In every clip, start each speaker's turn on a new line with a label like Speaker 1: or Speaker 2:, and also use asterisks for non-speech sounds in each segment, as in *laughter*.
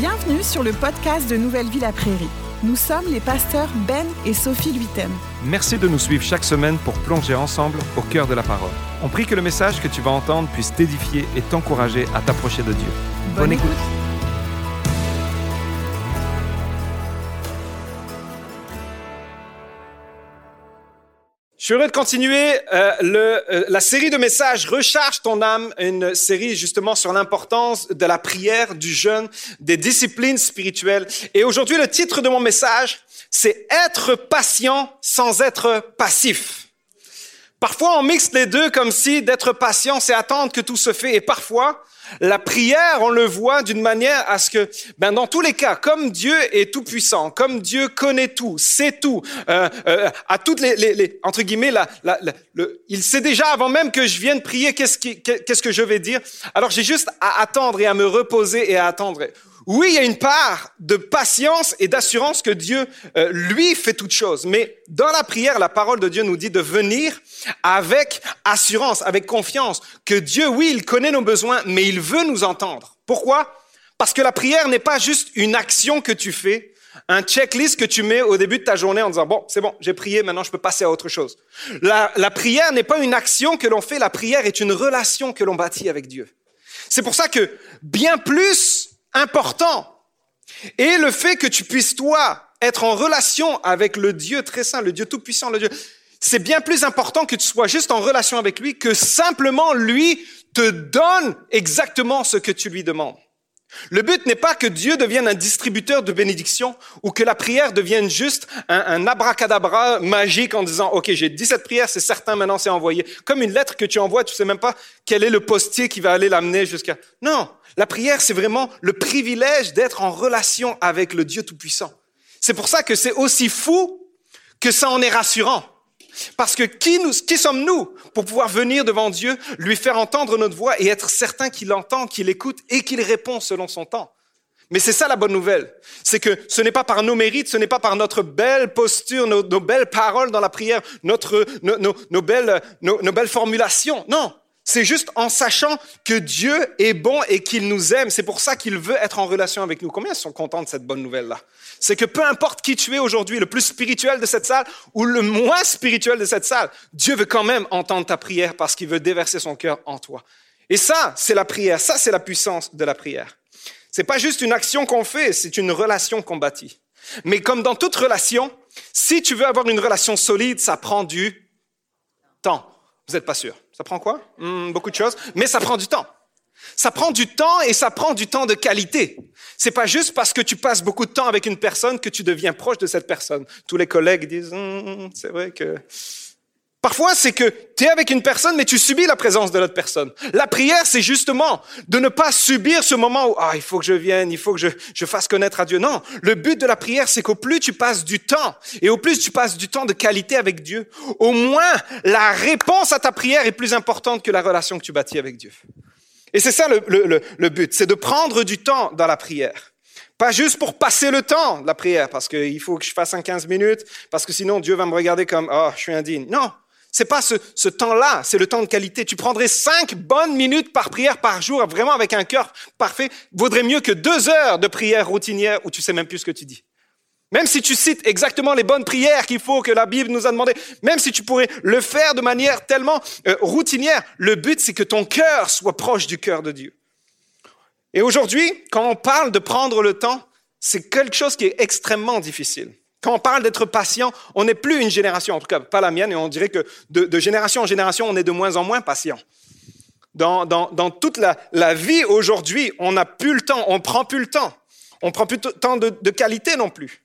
Speaker 1: Bienvenue sur le podcast de Nouvelle Vie la Prairie. Nous sommes les pasteurs Ben et Sophie Luitem.
Speaker 2: Merci de nous suivre chaque semaine pour plonger ensemble au cœur de la parole. On prie que le message que tu vas entendre puisse t'édifier et t'encourager à t'approcher de Dieu.
Speaker 1: Bonne, écoute.
Speaker 2: Suis heureux de continuer euh, le, euh, la série de messages Recharge ton âme, une série justement sur l'importance de la prière, du jeûne, des disciplines spirituelles. Et aujourd'hui, le titre de mon message, c'est Être patient sans être passif. Parfois, on mixe les deux comme si d'être patient, c'est attendre que tout se fait. Et parfois, la prière, on le voit d'une manière à ce que, ben dans tous les cas, comme Dieu est tout puissant, comme Dieu connaît tout, sait tout, euh, euh, à toutes les, les, les entre guillemets, la, la, le, il sait déjà avant même que je vienne prier qu'est-ce qui, qu'est-ce que je vais dire. Alors j'ai juste à attendre et à me reposer et à attendre. Oui, il y a une part de patience et d'assurance que Dieu, euh, lui, fait toutes choses. Mais dans la prière, la parole de Dieu nous dit de venir avec assurance, avec confiance, que Dieu, oui, il connaît nos besoins, mais il veut nous entendre. Pourquoi? Parce que la prière n'est pas juste une action que tu fais, un checklist que tu mets au début de ta journée en disant, bon, c'est bon, j'ai prié, maintenant je peux passer à autre chose. La, la prière n'est pas une action que l'on fait, la prière est une relation que l'on bâtit avec Dieu. C'est pour ça que bien plus important. Et le fait que tu puisses, toi, être en relation avec le Dieu très saint, le Dieu tout-puissant, le Dieu, c'est bien plus important que tu sois juste en relation avec lui que simplement lui te donne exactement ce que tu lui demandes. Le but n'est pas que Dieu devienne un distributeur de bénédictions ou que la prière devienne juste un, abracadabra magique en disant, OK, j'ai 17 prières, c'est certain, maintenant c'est envoyé. Comme une lettre que tu envoies, tu sais même pas quel est le postier qui va aller l'amener jusqu'à... Non, la prière, c'est vraiment le privilège d'être en relation avec le Dieu Tout-Puissant. C'est pour ça que c'est aussi fou que ça en est rassurant. Parce que qui, nous, qui sommes-nous pour pouvoir venir devant Dieu, lui faire entendre notre voix et être certain qu'il entend, qu'il écoute et qu'il répond selon son temps? Mais c'est ça la bonne nouvelle. C'est que ce n'est pas par nos mérites, ce n'est pas par notre belle posture, nos, belles paroles dans la prière, notre, nos belles, nos, belles formulations. Non, c'est juste en sachant que Dieu est bon et qu'il nous aime. C'est pour ça qu'il veut être en relation avec nous. Combien sont contents de cette bonne nouvelle-là? C'est que peu importe qui tu es aujourd'hui, le plus spirituel de cette salle ou le moins spirituel de cette salle, Dieu veut quand même entendre ta prière parce qu'il veut déverser son cœur en toi. Et ça, c'est la prière. Ça, c'est la puissance de la prière. C'est pas juste une action qu'on fait, c'est une relation qu'on bâtit. Mais comme dans toute relation, si tu veux avoir une relation solide, ça prend du temps. Vous n'êtes pas sûr. Ça prend quoi? Hmm, Beaucoup de choses, mais ça prend du temps. Ça prend du temps et ça prend du temps de qualité. C'est pas juste parce que tu passes beaucoup de temps avec une personne que tu deviens proche de cette personne. Tous les collègues disent, hmm, c'est vrai que Parfois, c'est que tu es avec une personne, mais tu subis la présence de l'autre personne. La prière, c'est justement de ne pas subir ce moment où, ah, il faut que je vienne, il faut que je, je fasse connaître à Dieu. Non, le but de la prière, c'est qu'au plus tu passes du temps, et au plus tu passes du temps de qualité avec Dieu, au moins la réponse à ta prière est plus importante que la relation que tu bâtis avec Dieu. Et c'est ça le, le, le but, c'est de prendre du temps dans la prière. Pas juste pour passer le temps de la prière, parce qu'il faut que je fasse un 15 minutes, parce que sinon Dieu va me regarder comme, oh, je suis indigne. Non, c'est pas ce, temps-là, c'est le temps de qualité. Tu prendrais cinq bonnes minutes par prière par jour, vraiment avec un cœur parfait, vaudrait mieux que deux heures de prière routinière où tu sais même plus ce que tu dis. Même si tu cites exactement les bonnes prières qu'il faut, que la Bible nous a demandé, même si tu pourrais le faire de manière tellement euh, routinière, le but c'est que ton cœur soit proche du cœur de Dieu. Et aujourd'hui, quand on parle de prendre le temps, c'est quelque chose qui est extrêmement difficile. Quand on parle d'être patient, on n'est plus une génération, en tout cas pas la mienne, et on dirait que de, génération en génération, on est de moins en moins patient. Dans, toute la, la vie aujourd'hui, on n'a plus le temps, on prend plus le temps. On prend plus le temps de, de, qualité non plus.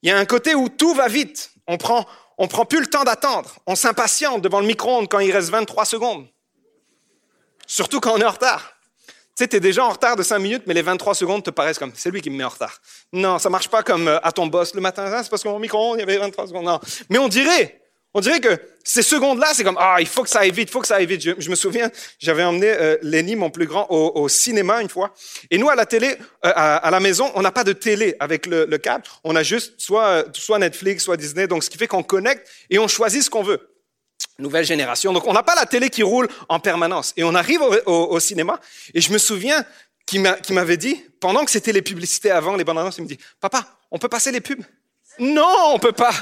Speaker 2: Il y a un côté où tout va vite. On prend, on prend plus le temps d'attendre. On s'impatiente devant le micro-ondes quand il reste 23 secondes. Surtout quand on est en retard. Tu sais, tu es déjà en retard de 5 minutes, mais les 23 secondes te paraissent comme c'est lui qui me met en retard. Non, ça marche pas comme euh, à ton boss le matin. Ah, c'est parce que mon micro-ondes, il y avait 23 secondes. Non. Mais on dirait, on dirait que ces secondes-là, c'est comme ah, il faut que ça aille vite, il faut que ça aille vite. Je, me souviens, j'avais emmené euh, Lenny, mon plus grand, au, au, cinéma une fois. Et nous, à la télé, euh, à, la maison, on n'a pas de télé avec le, le câble. On a juste soit, soit Netflix, soit Disney. Donc, ce qui fait qu'on connecte et on choisit ce qu'on veut nouvelle génération. Donc, on n'a pas la télé qui roule en permanence. Et on arrive au, cinéma, et je me souviens qui m'avait dit, pendant que c'était les publicités avant, les bandes annonces, il me dit, papa, on peut passer les pubs? Non, on peut pas.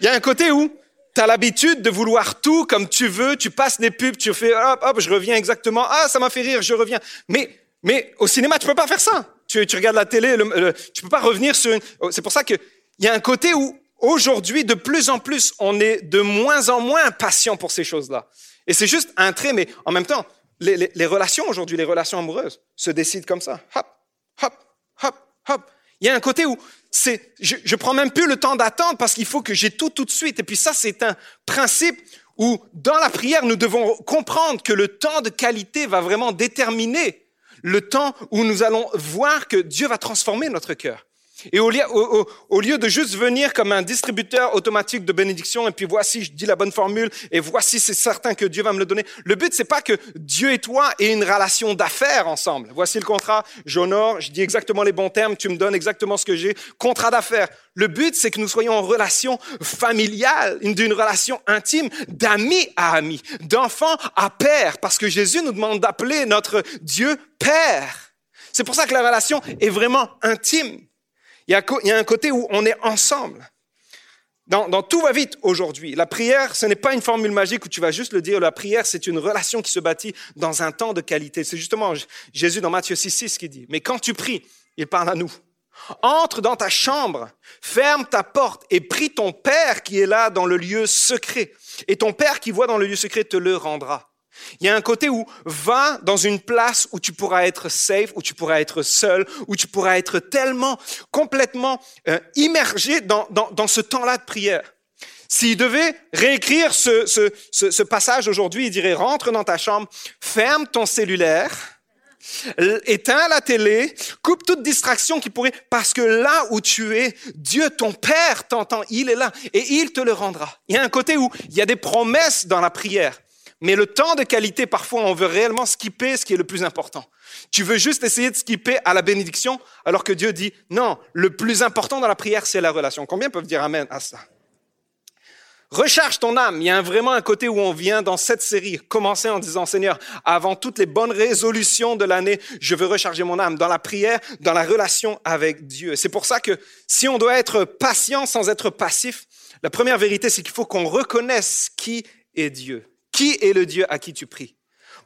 Speaker 2: Il y a un côté où tu as l'habitude de vouloir tout comme tu veux, tu passes les pubs, tu fais hop, hop, je reviens exactement, ah, ça m'a fait rire, je reviens. Mais, mais au cinéma, tu peux pas faire ça. Tu, regardes la télé, le, tu peux pas revenir sur une... C'est pour ça qu'il y a un côté où, aujourd'hui, de plus en plus, on est de moins en moins patient pour ces choses-là. Et c'est juste un trait, mais en même temps, les, relations aujourd'hui, les relations amoureuses, se décident comme ça. Hop, hop, hop, hop. Il y a un côté où c'est, je, je prends même plus le temps d'attendre parce qu'il faut que j'ai tout tout de suite. Et puis ça, c'est un principe où dans la prière, nous devons comprendre que le temps de qualité va vraiment déterminer le temps où nous allons voir que Dieu va transformer notre cœur. Et au lieu, au, au lieu, de juste venir comme un distributeur automatique de bénédiction, et puis voici, je dis la bonne formule, et voici, c'est certain que Dieu va me le donner. Le but, c'est pas que Dieu et toi aient une relation d'affaires ensemble. Voici le contrat, j'honore, je dis exactement les bons termes, tu me donnes exactement ce que j'ai. Contrat d'affaires. Le but, c'est que nous soyons en relation familiale, d'une relation intime, d'ami à ami, d'enfant à père, parce que Jésus nous demande d'appeler notre Dieu Père. C'est pour ça que la relation est vraiment intime. Il y, a, un côté où on est ensemble. Dans, Tout va vite aujourd'hui. La prière, ce n'est pas une formule magique où tu vas juste le dire. La prière, c'est une relation qui se bâtit dans un temps de qualité. C'est justement Jésus dans Matthieu 6, 6 qui dit, mais quand tu pries, il parle à nous. Entre dans ta chambre, ferme ta porte et prie ton Père qui est là dans le lieu secret. Et ton Père qui voit dans le lieu secret te le rendra. Il y a un côté où va dans une place où tu pourras être safe, où tu pourras être seul, où tu pourras être tellement complètement euh, immergé dans, ce temps-là de prière. S'il devait réécrire ce, ce passage aujourd'hui, il dirait rentre dans ta chambre, ferme ton cellulaire, éteins la télé, coupe toute distraction qui pourrait, parce que là où tu es, Dieu, ton Père t'entend, il est là et il te le rendra. Il y a un côté où il y a des promesses dans la prière. Mais le temps de qualité, parfois, on veut réellement skipper ce qui est le plus important. Tu veux juste essayer de skipper à la bénédiction, alors que Dieu dit, non, le plus important dans la prière, c'est la relation. Combien peuvent dire Amen à ça? Recharge ton âme. Il y a vraiment un côté où on vient dans cette série commencer en disant, Seigneur, avant toutes les bonnes résolutions de l'année, je veux recharger mon âme dans la prière, dans la relation avec Dieu. C'est pour ça que si on doit être patient sans être passif, la première vérité, c'est qu'il faut qu'on reconnaisse qui est Dieu. Qui est le Dieu à qui tu pries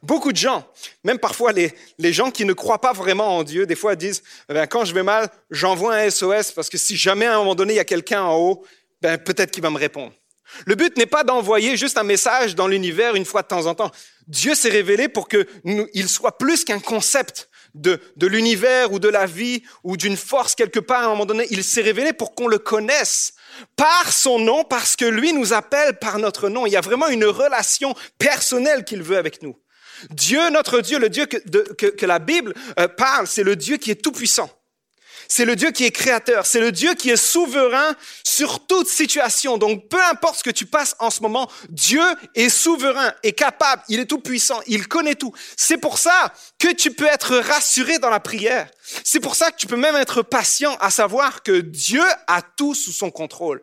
Speaker 2: Beaucoup de gens, même parfois les, les gens qui ne croient pas vraiment en Dieu, des fois disent, eh quand je vais mal, j'envoie un SOS parce que si jamais à un moment donné il y a quelqu'un en haut, ben, peut-être qu'il va me répondre. Le but n'est pas d'envoyer juste un message dans l'univers une fois de temps en temps. Dieu s'est révélé pour que il soit plus qu'un concept de, de l'univers ou de la vie ou d'une force quelque part à un moment donné. Il s'est révélé pour qu'on le connaisse, par son nom parce que lui nous appelle par notre nom. Il y a vraiment une relation personnelle qu'il veut avec nous. Dieu, notre Dieu, le Dieu que, que, que la Bible euh, parle, c'est le Dieu qui est tout-puissant. C'est le Dieu qui est créateur, c'est le Dieu qui est souverain sur toute situation. Donc peu importe ce que tu passes en ce moment, Dieu est souverain, est capable, il est tout puissant, il connaît tout. C'est pour ça que tu peux être rassuré dans la prière. C'est pour ça que tu peux même être patient à savoir que Dieu a tout sous son contrôle.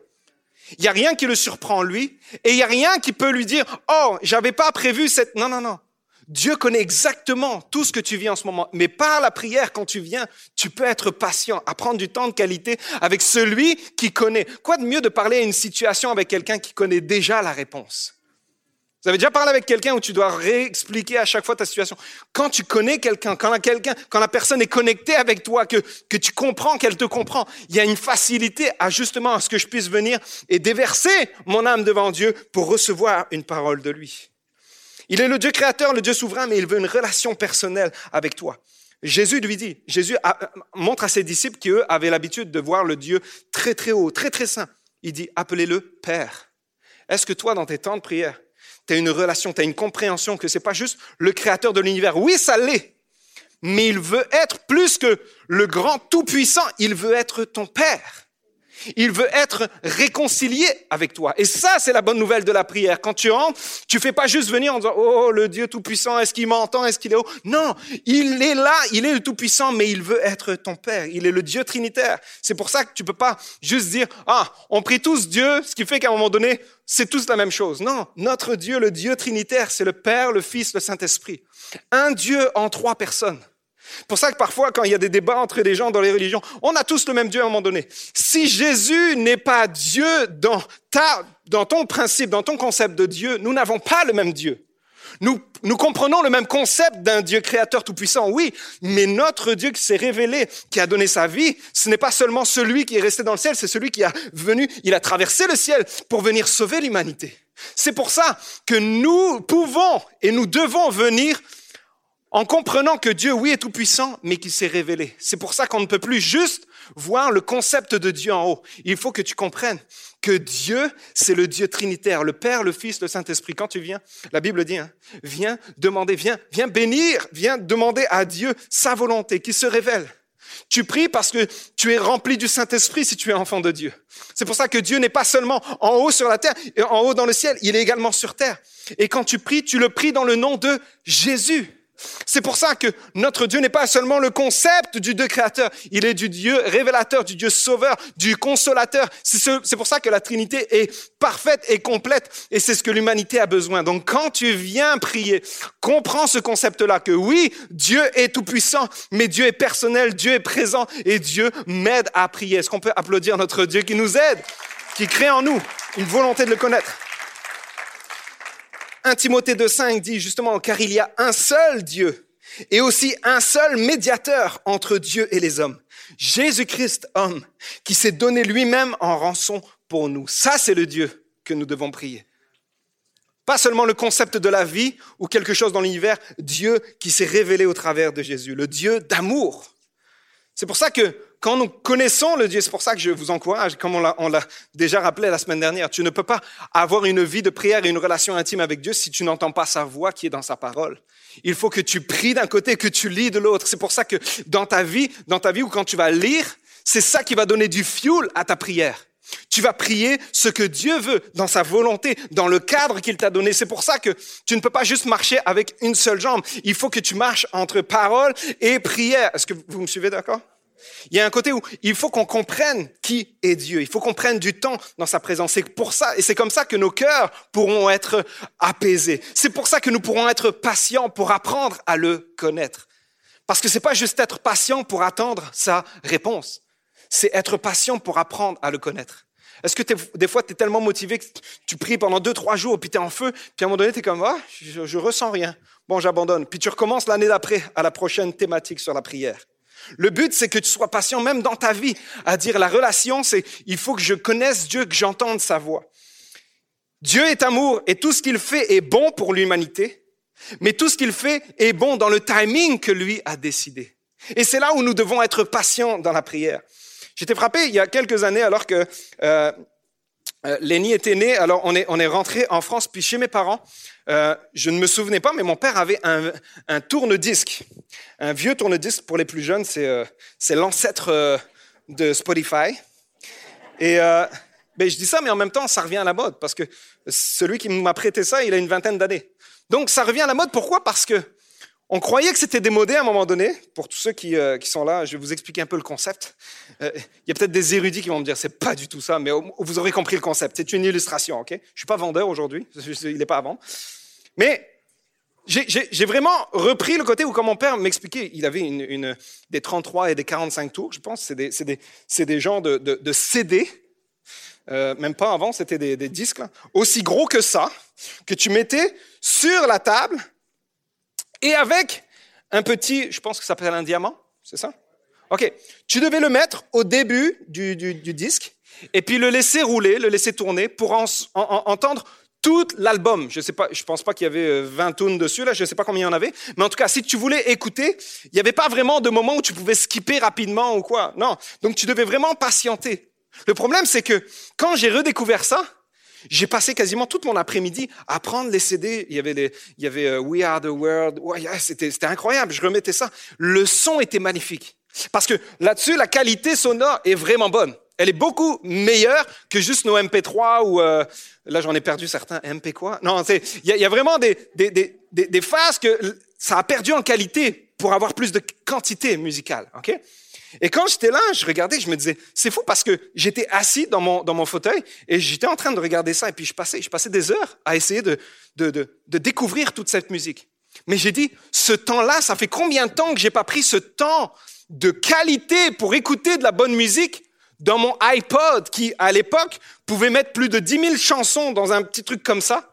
Speaker 2: Il n'y a rien qui le surprend lui et il n'y a rien qui peut lui dire, oh, j'avais pas prévu cette... Non, non, non. Dieu connaît exactement tout ce que tu vis en ce moment. Mais par la prière, quand tu viens, tu peux être patient, à prendre du temps de qualité avec celui qui connaît. Quoi de mieux de parler à une situation avec quelqu'un qui connaît déjà la réponse? Vous avez déjà parlé avec quelqu'un où tu dois réexpliquer à chaque fois ta situation. Quand tu connais quelqu'un, quand la, quelqu'un, quand la personne est connectée avec toi, que, que tu comprends qu'elle te comprend, il y a une facilité à justement à ce que je puisse venir et déverser mon âme devant Dieu pour recevoir une parole de lui. Il est le Dieu créateur, le Dieu souverain, mais il veut une relation personnelle avec toi. Jésus lui dit, Jésus montre à ses disciples qui, eux, avaient l'habitude de voir le Dieu très, très haut, très, très saint. Il dit, appelez-le Père. Est-ce que toi, dans tes temps de prière, tu as une relation, tu as une compréhension que c'est pas juste le créateur de l'univers? Oui, ça l'est. Mais il veut être plus que le grand tout-puissant. Il veut être ton Père. Il veut être réconcilié avec toi. Et ça, c'est la bonne nouvelle de la prière. Quand tu rentres, tu fais pas juste venir en disant, oh, le Dieu Tout-Puissant, est-ce qu'il m'entend? Est-ce qu'il est haut? Non. Il est là. Il est le Tout-Puissant, mais il veut être ton Père. Il est le Dieu Trinitaire. C'est pour ça que tu peux pas juste dire, ah, on prie tous Dieu, ce qui fait qu'à un moment donné, c'est tous la même chose. Non. Notre Dieu, le Dieu Trinitaire, c'est le Père, le Fils, le Saint-Esprit. Un Dieu en trois personnes. Pour ça que parfois, quand il y a des débats entre des gens dans les religions, on a tous le même Dieu à un moment donné. Si Jésus n'est pas Dieu dans ta, dans ton principe, dans ton concept de Dieu, nous n'avons pas le même Dieu. Nous, nous comprenons le même concept d'un Dieu créateur tout-puissant, oui, mais notre Dieu qui s'est révélé, qui a donné sa vie, ce n'est pas seulement celui qui est resté dans le ciel, c'est celui qui a venu, il a traversé le ciel pour venir sauver l'humanité. C'est pour ça que nous pouvons et nous devons venir en comprenant que Dieu, oui, est tout-puissant, mais qu'il s'est révélé. C'est pour ça qu'on ne peut plus juste voir le concept de Dieu en haut. Il faut que tu comprennes que Dieu, c'est le Dieu trinitaire, le Père, le Fils, le Saint-Esprit. Quand tu viens, la Bible dit, hein, viens demander, viens, viens bénir, viens demander à Dieu sa volonté qui se révèle. Tu pries parce que tu es rempli du Saint-Esprit si tu es enfant de Dieu. C'est pour ça que Dieu n'est pas seulement en haut sur la terre et en haut dans le ciel, il est également sur terre. Et quand tu pries, tu le pries dans le nom de Jésus. C'est pour ça que notre Dieu n'est pas seulement le concept du Dieu créateur, il est du Dieu révélateur, du Dieu sauveur, du consolateur. C'est pour ça que la Trinité est parfaite et complète et c'est ce que l'humanité a besoin. Donc quand tu viens prier, comprends ce concept-là, que oui, Dieu est tout puissant, mais Dieu est personnel, Dieu est présent et Dieu m'aide à prier. Est-ce qu'on peut applaudir notre Dieu qui nous aide, qui crée en nous une volonté de le connaître? 1 Timothée 2.5 dit justement, car il y a un seul Dieu et aussi un seul médiateur entre Dieu et les hommes, Jésus-Christ homme, qui s'est donné lui-même en rançon pour nous. Ça, c'est le Dieu que nous devons prier. Pas seulement le concept de la vie ou quelque chose dans l'univers, Dieu qui s'est révélé au travers de Jésus, le Dieu d'amour. C'est pour ça que quand nous connaissons le Dieu, c'est pour ça que je vous encourage, comme on l'a déjà rappelé la semaine dernière, tu ne peux pas avoir une vie de prière et une relation intime avec Dieu si tu n'entends pas sa voix qui est dans sa parole. Il faut que tu pries d'un côté, que tu lis de l'autre. C'est pour ça que dans ta vie, dans ta vie ou quand tu vas lire, c'est ça qui va donner du fuel à ta prière. Tu vas prier ce que Dieu veut dans sa volonté, dans le cadre qu'il t'a donné. C'est pour ça que tu ne peux pas juste marcher avec une seule jambe. Il faut que tu marches entre parole et prière. Est-ce que vous me suivez d'accord? Il y a un côté où il faut qu'on comprenne qui est Dieu. Il faut qu'on prenne du temps dans sa présence. C'est pour ça, et c'est comme ça que nos cœurs pourront être apaisés. C'est pour ça que nous pourrons être patients pour apprendre à le connaître. Parce que c'est pas juste être patient pour attendre sa réponse. C'est être patient pour apprendre à le connaître. Est-ce que des fois, tu es tellement motivé que tu pries pendant deux, trois jours, puis tu es en feu, puis à un moment donné, tu es comme, ah, je, je ressens rien. Bon, j'abandonne. Puis tu recommences l'année d'après à la prochaine thématique sur la prière. Le but, c'est que tu sois patient même dans ta vie à dire la relation, c'est il faut que je connaisse Dieu, que j'entende sa voix. Dieu est amour et tout ce qu'il fait est bon pour l'humanité, mais tout ce qu'il fait est bon dans le timing que lui a décidé. Et c'est là où nous devons être patients dans la prière. J'étais frappé il y a quelques années alors que euh, euh, Lenny était né, alors on est, on est rentré en France, puis chez mes parents, euh, je ne me souvenais pas, mais mon père avait un, un tourne-disque. Un vieux tourne-disque, pour les plus jeunes, c'est euh, l'ancêtre euh, de Spotify. Et euh, ben, je dis ça, mais en même temps, ça revient à la mode, parce que celui qui m'a prêté ça, il a une vingtaine d'années. Donc ça revient à la mode, pourquoi? Parce que on croyait que c'était démodé à un moment donné. Pour tous ceux qui, qui, sont là, je vais vous expliquer un peu le concept. Il y a peut-être des érudits qui vont me dire c'est pas du tout ça, mais vous aurez compris le concept. C'est une illustration, ok? Je suis pas vendeur aujourd'hui, *laughs* il n'est pas avant. Mais j'ai vraiment repris le côté où, comme mon père m'expliquait, il avait des 33 et des 45 tours, je pense. C'est des, des, des genres de, CD. Euh, même pas avant, c'était des, disques, aussi gros que ça, que tu mettais sur la table et avec un petit, je pense que ça s'appelle un diamant, c'est ça? Ok. Tu devais le mettre au début du, disque et puis le laisser rouler, le laisser tourner pour en, en, entendre tout l'album. Je sais pas, je pense pas qu'il y avait 20 euh, tunes dessus, là, je sais pas combien il y en avait. Mais en tout cas, si tu voulais écouter, il n'y avait pas vraiment de moment où tu pouvais skipper rapidement ou quoi. Non. Donc, tu devais vraiment patienter. Le problème, c'est que quand j'ai redécouvert ça, j'ai passé quasiment tout mon après-midi à prendre les CD. Il y avait, les, il y avait euh, We Are the World. Ouais, c'était, c'était incroyable. Je remettais ça. Le son était magnifique. Parce que là-dessus, la qualité sonore est vraiment bonne. Elle est beaucoup meilleure que juste nos MP3 ou euh, là j'en ai perdu certains MP quoi? Non, il y, y, a vraiment des, des, des, des, phases que ça a perdu en qualité pour avoir plus de quantité musicale. Ok? Et quand j'étais là, je regardais, je me disais c'est fou parce que j'étais assis dans mon dans mon fauteuil et j'étais en train de regarder ça et puis je passais je passais des heures à essayer de de, de, de découvrir toute cette musique. Mais j'ai dit, ce temps-là, ça fait combien de temps que j'ai pas pris ce temps de qualité pour écouter de la bonne musique dans mon iPod qui, à l'époque, pouvait mettre plus de 10 000 chansons dans un petit truc comme ça?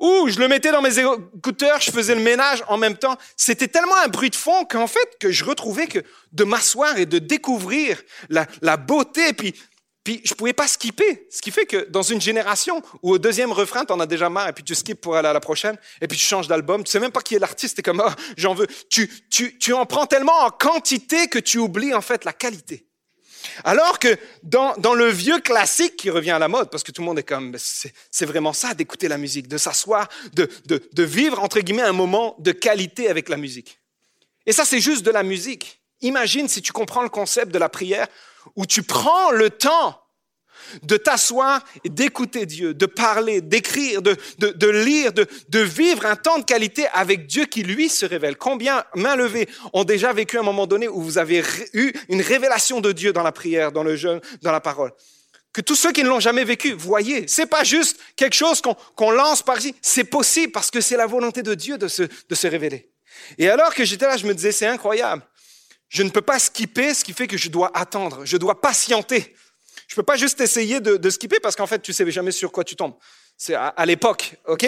Speaker 2: Ou je le mettais dans mes écouteurs, je faisais le ménage en même temps. C'était tellement un bruit de fond qu'en fait, que je retrouvais que de m'asseoir et de découvrir la, la beauté, puis puis je pouvais pas skipper. Ce qui fait que dans une génération où au deuxième refrain, tu en as déjà marre et puis tu skips pour aller à la prochaine et puis tu changes d'album, tu sais même pas qui est l'artiste, t'es comme, oh, j'en veux. Tu, tu, tu en prends tellement en quantité que tu oublies en fait la qualité. Alors que dans, dans le vieux classique qui revient à la mode, parce que tout le monde est comme, c'est vraiment ça d'écouter la musique, de s'asseoir, de, de, de vivre entre guillemets un moment de qualité avec la musique. Et ça, c'est juste de la musique. Imagine si tu comprends le concept de la prière où tu prends le temps de t'asseoir et d'écouter Dieu, de parler, d'écrire, de, de, lire, de, de, vivre un temps de qualité avec Dieu qui, lui, se révèle. Combien, main levée, ont déjà vécu un moment donné où vous avez eu une révélation de Dieu dans la prière, dans le jeûne, dans la parole? Que tous ceux qui ne l'ont jamais vécu, voyez, c'est pas juste quelque chose qu'on lance par ici, c'est possible parce que c'est la volonté de Dieu de se, de se révéler. Et alors que j'étais là, je me disais, c'est incroyable. Je ne peux pas skipper, ce qui fait que je dois attendre, je dois patienter. Je peux pas juste essayer de, de skipper parce qu'en fait, tu sais jamais sur quoi tu tombes. C'est à, à l'époque, ok?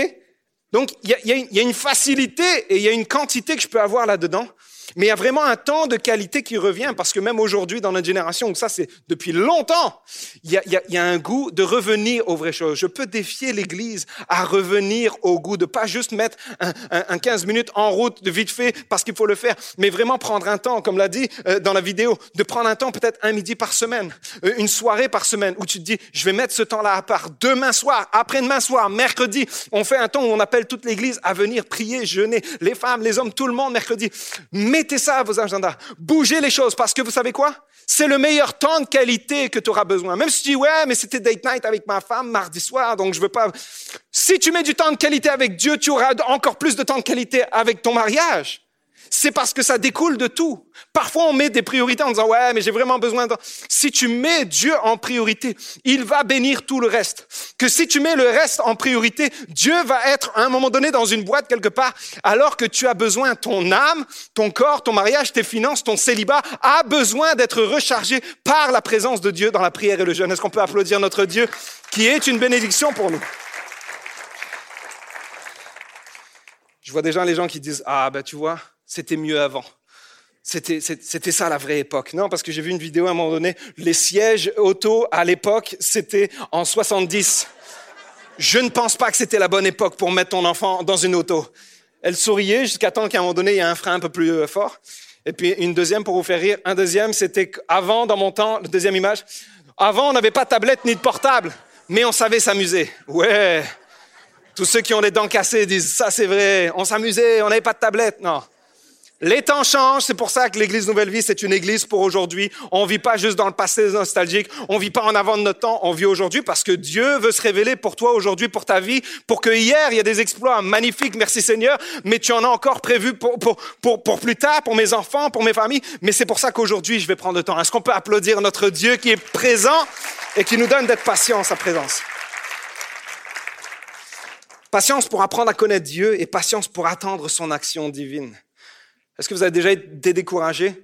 Speaker 2: Donc, il y a, y, a, y a une facilité et il y a une quantité que je peux avoir là-dedans. Mais il y a vraiment un temps de qualité qui revient parce que même aujourd'hui, dans notre génération, où ça c'est depuis longtemps, il y, a, il, y a, il y a, un goût de revenir aux vraies choses. Je peux défier l'Église à revenir au goût, de pas juste mettre un, un, un 15 minutes en route de vite fait parce qu'il faut le faire, mais vraiment prendre un temps, comme l'a dit euh, dans la vidéo, de prendre un temps peut-être un midi par semaine, euh, une soirée par semaine, où tu te dis, je vais mettre ce temps-là à part. Demain soir, après-demain soir, mercredi, on fait un temps où on appelle toute l'Église à venir prier, jeûner, les femmes, les hommes, tout le monde, mercredi. Mettez ça à vos agendas. Bougez les choses parce que vous savez quoi? C'est le meilleur temps de qualité que tu auras besoin. Même si tu dis, ouais, mais c'était date night avec ma femme mardi soir, donc je veux pas. Si tu mets du temps de qualité avec Dieu, tu auras encore plus de temps de qualité avec ton mariage c'est parce que ça découle de tout. Parfois, on met des priorités en disant, ouais, mais j'ai vraiment besoin de... Si tu mets Dieu en priorité, il va bénir tout le reste. Que si tu mets le reste en priorité, Dieu va être à un moment donné dans une boîte quelque part, alors que tu as besoin, ton âme, ton corps, ton mariage, tes finances, ton célibat a besoin d'être rechargé par la présence de Dieu dans la prière et le jeûne. Est-ce qu'on peut applaudir notre Dieu qui est une bénédiction pour nous? Je vois déjà les gens qui disent, ah ben tu vois, c'était mieux avant. C'était, ça la vraie époque. Non, parce que j'ai vu une vidéo à un moment donné, les sièges auto à l'époque, c'était en 70. Je ne pense pas que c'était la bonne époque pour mettre ton enfant dans une auto. Elle souriait jusqu'à temps qu'à un moment donné, il y a un frein un peu plus euh, fort. Et puis une deuxième pour vous faire rire. Un deuxième, c'était avant, dans mon temps, la deuxième image, avant, on n'avait pas de tablette ni de portable, mais on savait s'amuser. Ouais. Tous ceux qui ont les dents cassées disent, ça c'est vrai, on s'amusait, on n'avait pas de tablette. Non. Les temps changent, c'est pour ça que l'Église Nouvelle Vie, c'est une Église pour aujourd'hui. On vit pas juste dans le passé nostalgique, on vit pas en avant de notre temps, on vit aujourd'hui parce que Dieu veut se révéler pour toi aujourd'hui, pour ta vie, pour que hier, il y a des exploits magnifiques, merci Seigneur, mais tu en as encore prévu pour, pour, pour, pour plus tard, pour mes enfants, pour mes familles, mais c'est pour ça qu'aujourd'hui, je vais prendre le temps. Est-ce qu'on peut applaudir notre Dieu qui est présent et qui nous donne d'être patient en sa présence? Patience pour apprendre à connaître Dieu et patience pour attendre son action divine. Est-ce que vous avez déjà été découragé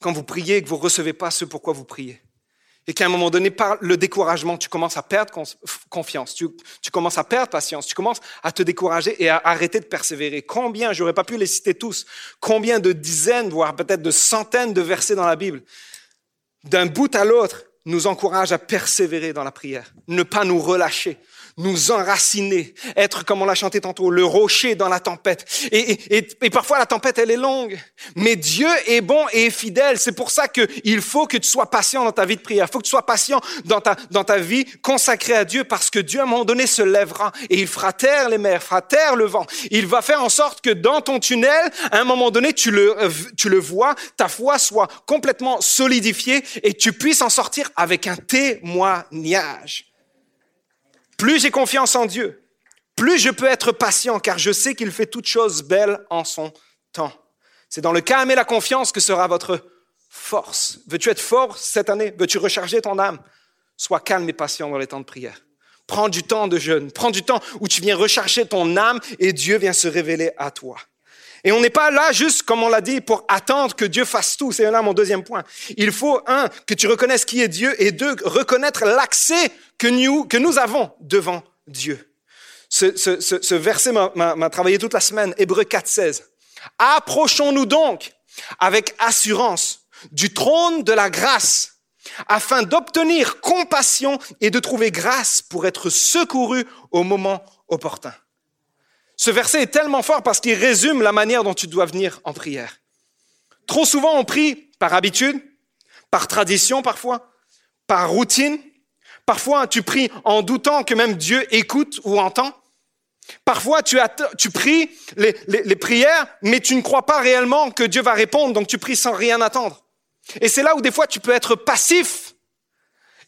Speaker 2: quand vous priez et que vous ne recevez pas ce pourquoi vous priez? Et qu'à un moment donné, par le découragement, tu commences à perdre confiance, tu, commences à perdre patience, tu commences à te décourager et à arrêter de persévérer. Combien, j'aurais pas pu les citer tous, combien de dizaines, voire peut-être de centaines de versets dans la Bible, d'un bout à l'autre, nous encouragent à persévérer dans la prière, ne pas nous relâcher, nous enraciner, être, comme on l'a chanté tantôt, le rocher dans la tempête. Et, et, et, parfois la tempête, elle est longue. Mais Dieu est bon et fidèle. C'est pour ça qu'il faut que tu sois patient dans ta vie de prière. Il faut que tu sois patient dans ta, dans ta vie consacrée à Dieu parce que Dieu, à un moment donné, se lèvera et il fera taire les mers, fera taire le vent. Il va faire en sorte que dans ton tunnel, à un moment donné, tu le, tu le vois, ta foi soit complètement solidifiée et tu puisses en sortir avec un témoignage. Plus j'ai confiance en Dieu, plus je peux être patient car je sais qu'il fait toutes choses belles en son temps. C'est dans le calme et la confiance que sera votre force. Veux-tu être fort cette année? Veux-tu recharger ton âme? Sois calme et patient dans les temps de prière. Prends du temps de jeûne. Prends du temps où tu viens recharger ton âme et Dieu vient se révéler à toi. Et on n'est pas là juste, comme on l'a dit, pour attendre que Dieu fasse tout. C'est là mon deuxième point. Il faut, un, que tu reconnaisses qui est Dieu et deux, reconnaître l'accès que nous, que nous avons devant Dieu. Ce, ce, ce, ce verset m'a travaillé toute la semaine, Hébreu 4, 16. Approchons-nous donc avec assurance du trône de la grâce afin d'obtenir compassion et de trouver grâce pour être secouru au moment opportun. Ce verset est tellement fort parce qu'il résume la manière dont tu dois venir en prière. Trop souvent, on prie par habitude, par tradition parfois, par routine. Parfois, tu pries en doutant que même Dieu écoute ou entend. Parfois, tu, tu pries les, prières, mais tu ne crois pas réellement que Dieu va répondre, donc tu pries sans rien attendre. Et c'est là où des fois tu peux être passif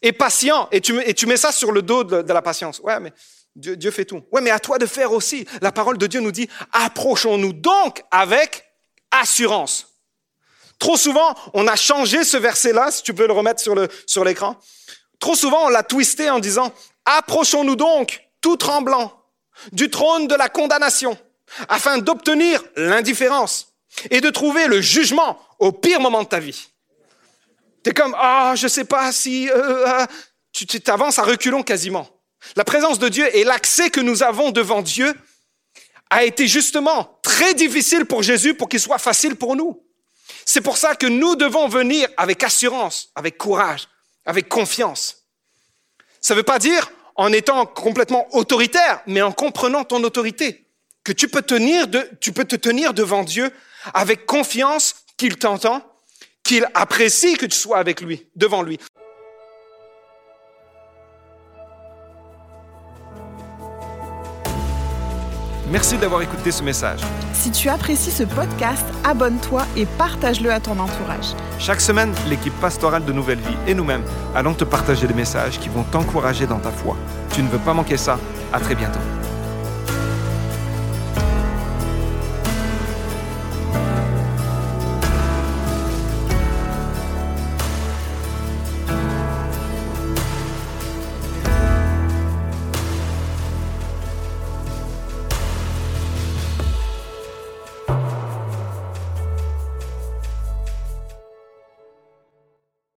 Speaker 2: et patient, et tu, et tu mets ça sur le dos de, la patience. Ouais, mais Dieu, fait tout. Ouais, mais à toi de faire aussi. La parole de Dieu nous dit, approchons-nous donc avec assurance. Trop souvent, on a changé ce verset-là, si tu peux le remettre sur l'écran. Trop souvent, on l'a twisté en disant, approchons-nous donc, tout tremblant, du trône de la condamnation, afin d'obtenir l'indifférence et de trouver le jugement au pire moment de ta vie. T'es comme, ah, je sais pas si, euh, euh tu t'avances à reculons quasiment. La présence de Dieu et l'accès que nous avons devant Dieu a été justement très difficile pour Jésus pour qu'il soit facile pour nous. C'est pour ça que nous devons venir avec assurance, avec courage, avec confiance. Ça ne veut pas dire en étant complètement autoritaire, mais en comprenant ton autorité, que tu peux, te tenir devant Dieu avec confiance qu'il t'entend, qu'il apprécie que tu sois avec lui, devant lui.
Speaker 3: Merci d'avoir écouté ce message.
Speaker 1: Si tu apprécies ce podcast, abonne-toi et partage-le à ton entourage.
Speaker 3: Chaque semaine, l'équipe pastorale de Nouvelle Vie et nous-mêmes allons te partager des messages qui vont t'encourager dans ta foi. Tu ne veux pas manquer ça. À très bientôt.